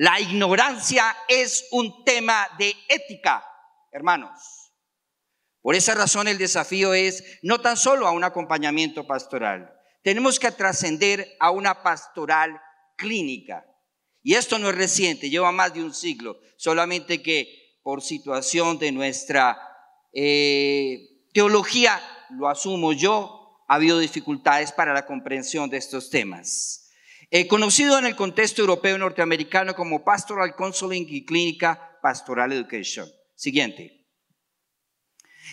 [SPEAKER 4] La ignorancia es un tema de ética, hermanos. Por esa razón el desafío es no tan solo a un acompañamiento pastoral, tenemos que trascender a una pastoral clínica. Y esto no es reciente, lleva más de un siglo, solamente que por situación de nuestra eh, teología, lo asumo yo, ha habido dificultades para la comprensión de estos temas. Eh, conocido en el contexto europeo y norteamericano como Pastoral Counseling y Clínica Pastoral Education. Siguiente.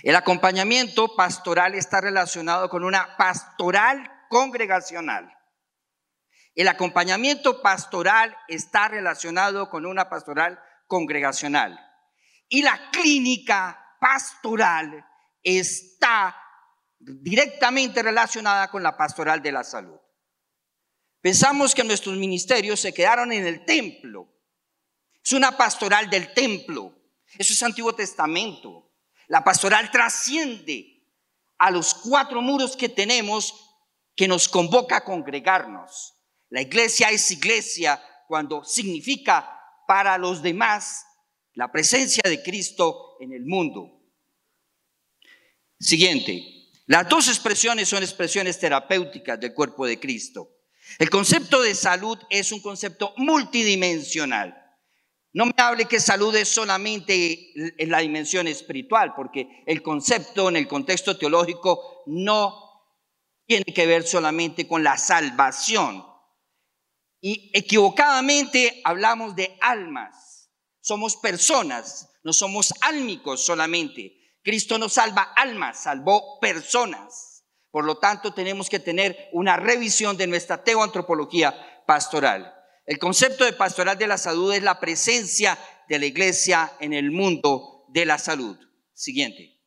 [SPEAKER 4] El acompañamiento pastoral está relacionado con una pastoral congregacional. El acompañamiento pastoral está relacionado con una pastoral congregacional. Y la clínica pastoral está directamente relacionada con la pastoral de la salud. Pensamos que nuestros ministerios se quedaron en el templo. Es una pastoral del templo. Eso es Antiguo Testamento. La pastoral trasciende a los cuatro muros que tenemos que nos convoca a congregarnos. La iglesia es iglesia cuando significa para los demás la presencia de Cristo en el mundo. Siguiente. Las dos expresiones son expresiones terapéuticas del cuerpo de Cristo. El concepto de salud es un concepto multidimensional. No me hable que salud es solamente en la dimensión espiritual, porque el concepto en el contexto teológico no tiene que ver solamente con la salvación. Y equivocadamente hablamos de almas. Somos personas, no somos álmicos solamente. Cristo no salva almas, salvó personas. Por lo tanto, tenemos que tener una revisión de nuestra teoantropología pastoral. El concepto de pastoral de la salud es la presencia de la iglesia en el mundo de la salud. Siguiente.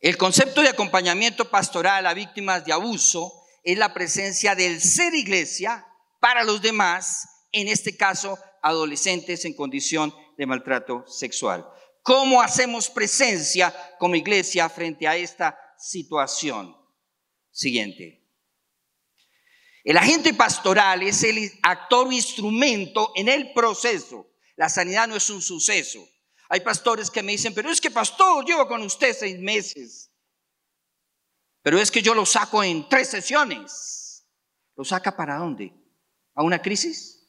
[SPEAKER 4] El concepto de acompañamiento pastoral a víctimas de abuso es la presencia del ser iglesia para los demás, en este caso adolescentes en condición de maltrato sexual. ¿Cómo hacemos presencia como iglesia frente a esta situación. Siguiente. El agente pastoral es el actor o instrumento en el proceso. La sanidad no es un suceso. Hay pastores que me dicen, pero es que pastor, llevo con usted seis meses. Pero es que yo lo saco en tres sesiones. ¿Lo saca para dónde? ¿A una crisis?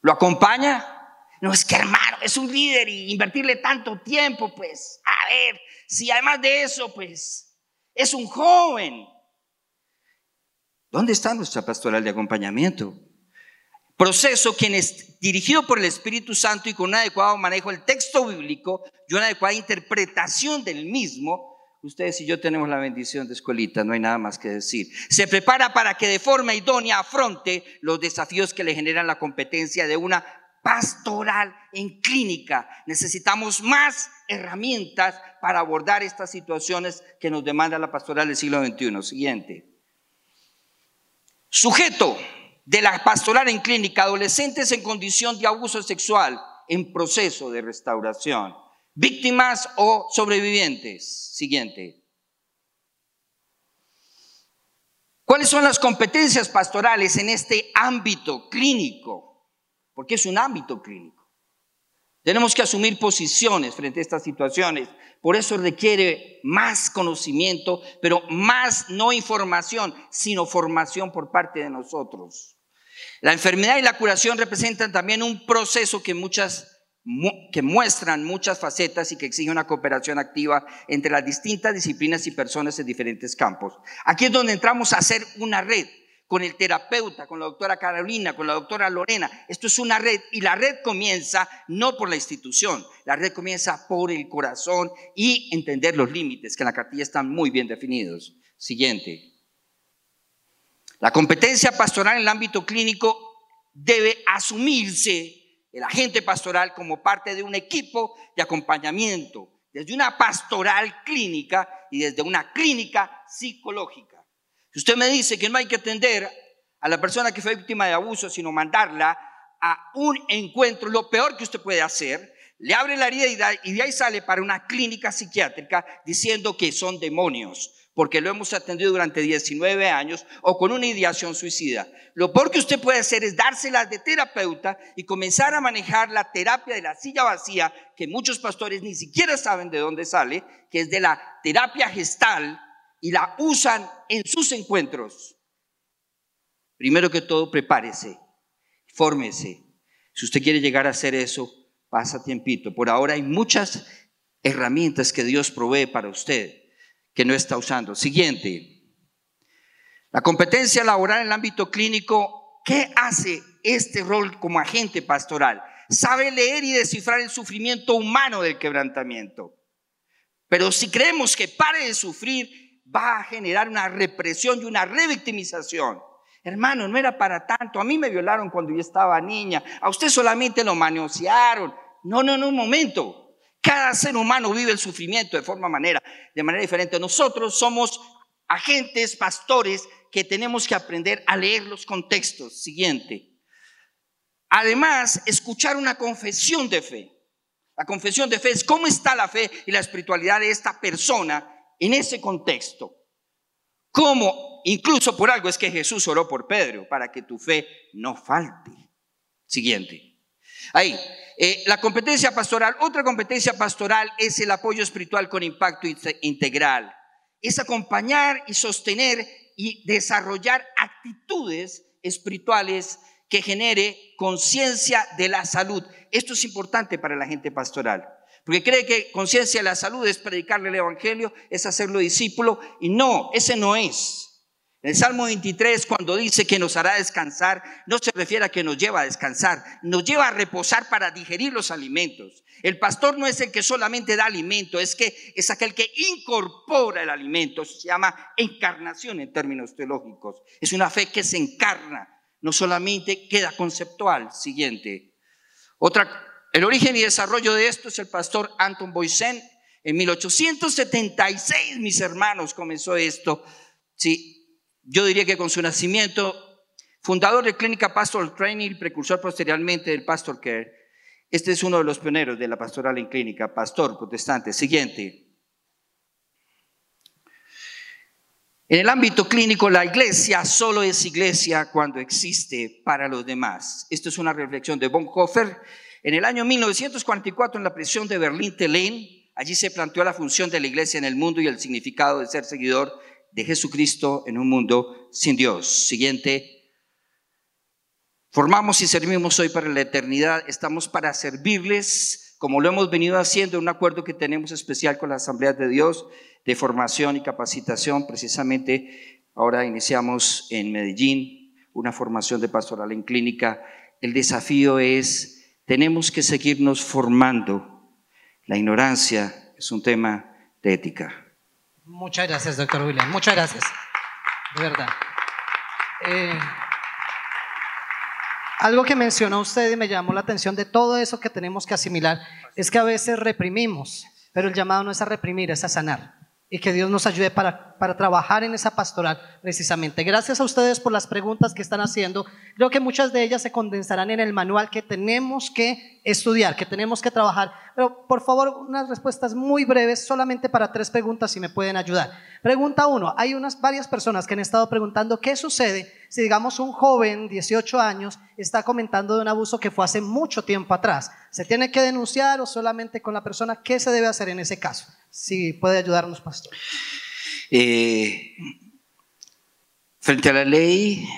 [SPEAKER 4] ¿Lo acompaña? No es que hermano, es un líder y invertirle tanto tiempo, pues, ver, si además de eso, pues, es un joven. ¿Dónde está nuestra pastoral de acompañamiento? Proceso quien es dirigido por el Espíritu Santo y con un adecuado manejo del texto bíblico y una adecuada interpretación del mismo, ustedes y yo tenemos la bendición de escuelita, no hay nada más que decir. Se prepara para que de forma idónea afronte los desafíos que le generan la competencia de una pastoral en clínica. Necesitamos más herramientas para abordar estas situaciones que nos demanda la pastoral del siglo XXI. Siguiente. Sujeto de la pastoral en clínica, adolescentes en condición de abuso sexual en proceso de restauración, víctimas o sobrevivientes. Siguiente. ¿Cuáles son las competencias pastorales en este ámbito clínico? porque es un ámbito clínico. Tenemos que asumir posiciones frente a estas situaciones. Por eso requiere más conocimiento, pero más no información, sino formación por parte de nosotros. La enfermedad y la curación representan también un proceso que muchas que muestran muchas facetas y que exige una cooperación activa entre las distintas disciplinas y personas en diferentes campos. Aquí es donde entramos a hacer una red con el terapeuta, con la doctora Carolina, con la doctora Lorena. Esto es una red y la red comienza no por la institución, la red comienza por el corazón y entender los límites, que en la cartilla están muy bien definidos. Siguiente. La competencia pastoral en el ámbito clínico debe asumirse el agente pastoral como parte de un equipo de acompañamiento, desde una pastoral clínica y desde una clínica psicológica. Usted me dice que no hay que atender a la persona que fue víctima de abuso, sino mandarla a un encuentro, lo peor que usted puede hacer, le abre la herida y de ahí sale para una clínica psiquiátrica diciendo que son demonios, porque lo hemos atendido durante 19 años o con una ideación suicida. Lo peor que usted puede hacer es dárselas de terapeuta y comenzar a manejar la terapia de la silla vacía, que muchos pastores ni siquiera saben de dónde sale, que es de la terapia gestal y la usan en sus encuentros. Primero que todo, prepárese, fórmese. Si usted quiere llegar a hacer eso, pasa tiempito. Por ahora hay muchas herramientas que Dios provee para usted que no está usando. Siguiente. La competencia laboral en el ámbito clínico, ¿qué hace este rol como agente pastoral? Sabe leer y descifrar el sufrimiento humano del quebrantamiento. Pero si creemos que pare de sufrir, va a generar una represión y una revictimización. Hermano, no era para tanto. A mí me violaron cuando yo estaba niña. A usted solamente lo manosearon. No, no, no, un momento. Cada ser humano vive el sufrimiento de forma manera, de manera diferente. Nosotros somos agentes, pastores, que tenemos que aprender a leer los contextos. Siguiente. Además, escuchar una confesión de fe. La confesión de fe es cómo está la fe y la espiritualidad de esta persona en ese contexto. ¿Cómo? Incluso por algo es que Jesús oró por Pedro, para que tu fe no falte. Siguiente. Ahí, eh, la competencia pastoral, otra competencia pastoral es el apoyo espiritual con impacto integral. Es acompañar y sostener y desarrollar actitudes espirituales que genere conciencia de la salud. Esto es importante para la gente pastoral. Porque cree que conciencia de la salud es predicarle el Evangelio, es hacerlo discípulo, y no, ese no es. En el Salmo 23, cuando dice que nos hará descansar, no se refiere a que nos lleva a descansar, nos lleva a reposar para digerir los alimentos. El pastor no es el que solamente da alimento, es que es aquel que incorpora el alimento. Se llama encarnación en términos teológicos. Es una fe que se encarna, no solamente queda conceptual. Siguiente. Otra el origen y desarrollo de esto es el pastor Anton Boysen. En 1876, mis hermanos, comenzó esto. Sí, yo diría que con su nacimiento, fundador de Clínica Pastoral Training precursor posteriormente del Pastor Care, este es uno de los pioneros de la pastoral en clínica, pastor protestante. Siguiente. En el ámbito clínico, la iglesia solo es iglesia cuando existe para los demás. Esto es una reflexión de Bonhoeffer en el año 1944, en la prisión de Berlín-Telén, allí se planteó la función de la iglesia en el mundo y el significado de ser seguidor de Jesucristo en un mundo sin Dios. Siguiente. Formamos y servimos hoy para la eternidad. Estamos para servirles como lo hemos venido haciendo en un acuerdo que tenemos especial con la Asamblea de Dios de formación y capacitación. Precisamente ahora iniciamos en Medellín una formación de pastoral en clínica. El desafío es tenemos que seguirnos formando. La ignorancia es un tema de ética.
[SPEAKER 1] Muchas gracias, doctor William. Muchas gracias. De verdad. Eh, algo que mencionó usted y me llamó la atención de todo eso que tenemos que asimilar es que a veces reprimimos, pero el llamado no es a reprimir, es a sanar y que Dios nos ayude para, para, trabajar en esa pastoral precisamente. Gracias a ustedes por las preguntas que están haciendo. Creo que muchas de ellas se condensarán en el manual que tenemos que estudiar, que tenemos que trabajar. Pero por favor, unas respuestas muy breves, solamente para tres preguntas si me pueden ayudar. Pregunta uno, hay unas varias personas que han estado preguntando qué sucede si digamos un joven, 18 años, está comentando de un abuso que fue hace mucho tiempo atrás. ¿Se tiene que denunciar o solamente con la persona? ¿Qué se debe hacer en ese caso? Si puede ayudarnos, pastor.
[SPEAKER 4] Eh, frente a la ley,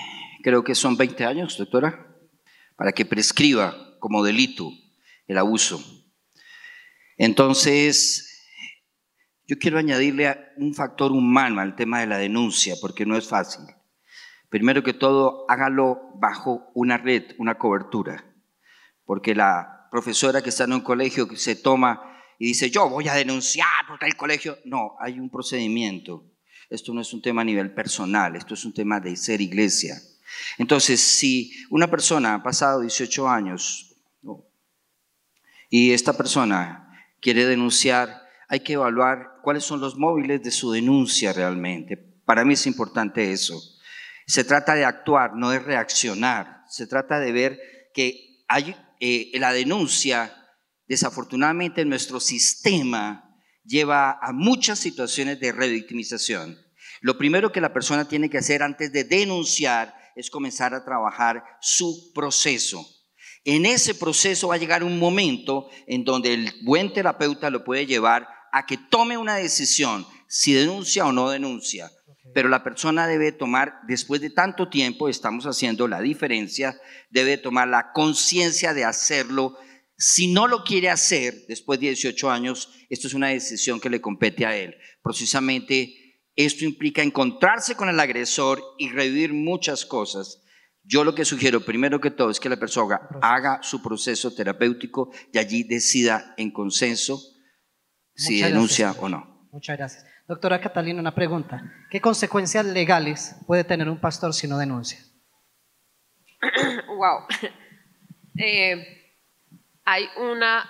[SPEAKER 4] creo que son 20 años, doctora, para que prescriba como delito el abuso. Entonces, yo quiero añadirle un factor humano al tema de la denuncia, porque no es fácil. Primero que todo, hágalo bajo una red, una cobertura, porque la profesora que está en un colegio que se toma y dice, yo voy a denunciar porque el colegio, no, hay un procedimiento. Esto no es un tema a nivel personal, esto es un tema de ser iglesia. Entonces, si una persona ha pasado 18 años y esta persona quiere denunciar, hay que evaluar cuáles son los móviles de su denuncia realmente. Para mí es importante eso. Se trata de actuar, no de reaccionar. Se trata de ver que hay, eh, la denuncia, desafortunadamente en nuestro sistema, lleva a muchas situaciones de revictimización. Lo primero que la persona tiene que hacer antes de denunciar es comenzar a trabajar su proceso. En ese proceso va a llegar un momento en donde el buen terapeuta lo puede llevar a que tome una decisión, si denuncia o no denuncia. Pero la persona debe tomar, después de tanto tiempo, estamos haciendo la diferencia, debe tomar la conciencia de hacerlo. Si no lo quiere hacer después de 18 años, esto es una decisión que le compete a él. Precisamente esto implica encontrarse con el agresor y revivir muchas cosas. Yo lo que sugiero, primero que todo, es que la persona haga su proceso terapéutico y allí decida en consenso si denuncia o no.
[SPEAKER 1] Muchas gracias. Doctora Catalina, una pregunta. ¿Qué consecuencias legales puede tener un pastor si no denuncia?
[SPEAKER 3] wow. Eh, hay, una,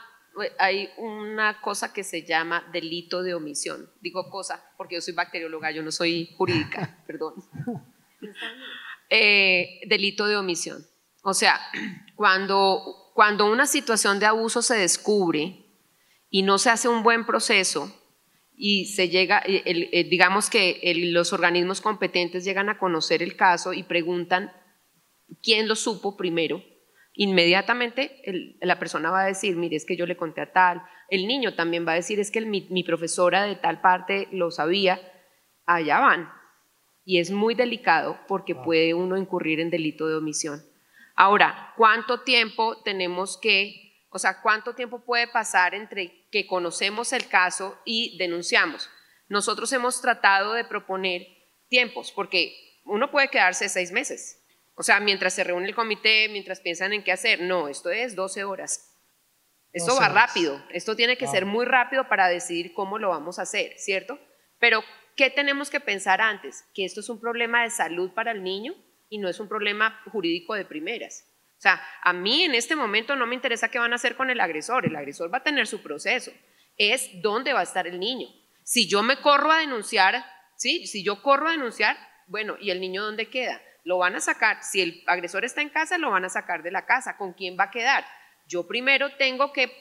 [SPEAKER 3] hay una cosa que se llama delito de omisión. Digo cosa porque yo soy bacterióloga, yo no soy jurídica, perdón. Eh, delito de omisión. O sea, cuando, cuando una situación de abuso se descubre y no se hace un buen proceso, y se llega, eh, digamos que los organismos competentes llegan a conocer el caso y preguntan quién lo supo primero. Inmediatamente la persona va a decir, mire, es que yo le conté a tal. El niño también va a decir, es que mi, profesora de tal parte lo sabía. Allá van. Y es muy delicado porque puede uno incurrir en delito de omisión. Ahora, ¿cuánto tiempo tenemos que o sea, ¿cuánto tiempo puede pasar entre que conocemos el caso y denunciamos? Nosotros hemos tratado de proponer tiempos, porque uno puede quedarse seis meses. O sea, mientras se reúne el comité, mientras piensan en qué hacer. No, esto es 12 horas. Esto va rápido. Esto tiene que ser muy rápido para decidir cómo lo vamos a hacer, ¿cierto? Pero, ¿qué tenemos que pensar antes? Que esto es un problema de salud para el niño y no es un problema jurídico de primeras. O sea, a mí en este momento no me interesa qué van a hacer con el agresor, el agresor va a tener su proceso, es dónde va a estar el niño. Si yo me corro a denunciar, ¿sí? Si yo corro a denunciar, bueno, ¿y el niño dónde queda? Lo van a sacar, si el agresor está en casa, lo van a sacar de la casa, ¿con quién va a quedar? Yo primero tengo que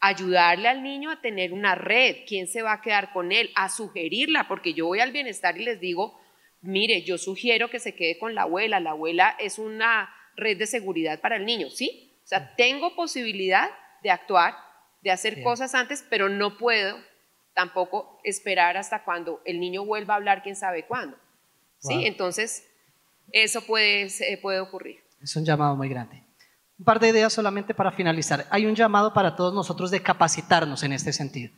[SPEAKER 3] ayudarle al niño a tener una red, quién se va a quedar con él, a sugerirla, porque yo voy al bienestar y les digo, mire, yo sugiero que se quede con la abuela, la abuela es una red de seguridad para el niño, ¿sí? O sea, tengo posibilidad de actuar, de hacer cosas antes, pero no puedo tampoco esperar hasta cuando el niño vuelva a hablar, quién sabe cuándo. ¿Sí? Entonces, eso puede, puede ocurrir.
[SPEAKER 1] Es un llamado muy grande. Un par de ideas solamente para finalizar. Hay un llamado para todos nosotros de capacitarnos en este sentido.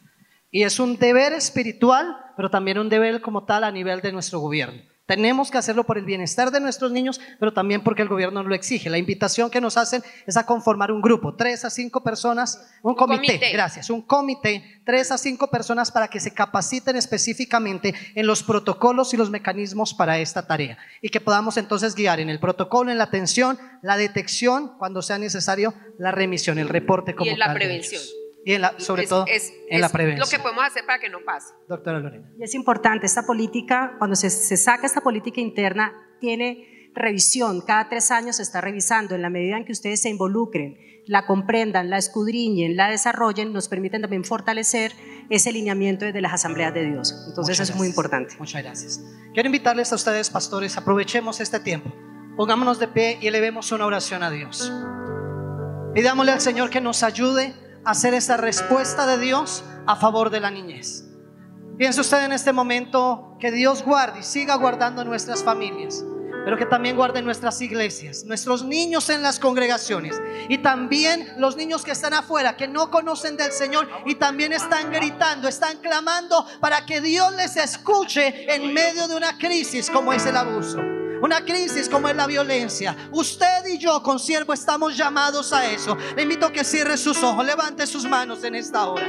[SPEAKER 1] Y es un deber espiritual, pero también un deber como tal a nivel de nuestro gobierno. Tenemos que hacerlo por el bienestar de nuestros niños, pero también porque el gobierno lo exige. La invitación que nos hacen es a conformar un grupo, tres a cinco personas, un, comité, gracias, un comité, tres a cinco personas para que se capaciten específicamente en los protocolos y los mecanismos para esta tarea y que podamos entonces guiar en el protocolo, en la atención, la detección, cuando sea necesario, la remisión, el reporte como
[SPEAKER 3] y en la prevención.
[SPEAKER 1] Y sobre todo en la prevención.
[SPEAKER 3] Lo que podemos hacer para que no pase.
[SPEAKER 1] Doctora Lorena.
[SPEAKER 2] Y es importante, esta política, cuando se, se saca esta política interna, tiene revisión. Cada tres años se está revisando. En la medida en que ustedes se involucren, la comprendan, la escudriñen, la desarrollen, nos permiten también fortalecer ese lineamiento desde las asambleas de Dios. Entonces eso es muy importante.
[SPEAKER 1] Muchas gracias. Quiero invitarles a ustedes, pastores, aprovechemos este tiempo. Pongámonos de pie y elevemos una oración a Dios. Pidámosle al Señor que nos ayude hacer esa respuesta de Dios a favor de la niñez. Piense usted en este momento que Dios guarde y siga guardando nuestras familias, pero que también guarde nuestras iglesias, nuestros niños en las congregaciones y también los niños que están afuera, que no conocen del Señor y también están gritando, están clamando para que Dios les escuche en medio de una crisis como es el abuso una crisis como es la violencia. Usted y yo, con siervo, estamos llamados a eso. Le invito a que cierre sus ojos, levante sus manos en esta hora.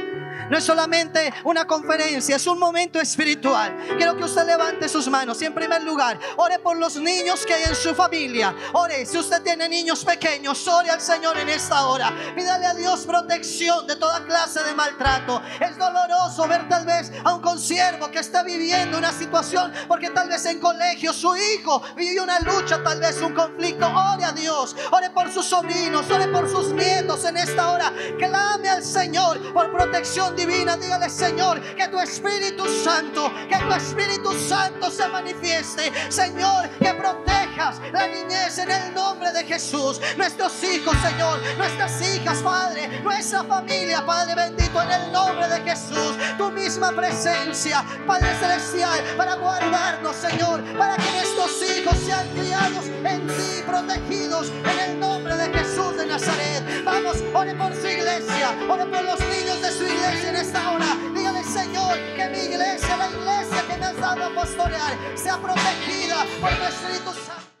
[SPEAKER 1] No es solamente una conferencia, es un momento espiritual. Quiero que usted levante sus manos y en primer lugar, ore por los niños que hay en su familia. Ore, si usted tiene niños pequeños, ore al Señor en esta hora. Pídale a Dios protección de toda clase de maltrato. Es doloroso ver tal vez a un consiervo que está viviendo una situación porque tal vez en colegio su hijo vivió una lucha, tal vez un conflicto. Ore a Dios, ore por sus sobrinos, ore por sus nietos en esta hora. Clame al Señor por protección divina. Dígale, Señor, que tu Espíritu Santo, que tu Espíritu Santo se manifieste. Señor, que protejas la niñez en el nombre de Jesús. Nuestros hijos, Señor, nuestras hijas, Padre, nuestra familia, Padre bendito, en el nombre de Jesús. Tu misma presencia, Padre celestial, para guardarnos, Señor, para que nuestros hijos sean criados en ti, protegidos en el nombre de Jesús de Nazaret. Vamos, ore por su iglesia, ore por los niños de su en esta hora. Dígale, Señor, que mi iglesia, la iglesia que me has dado a pastorear, sea protegida por tu Espíritu Santo.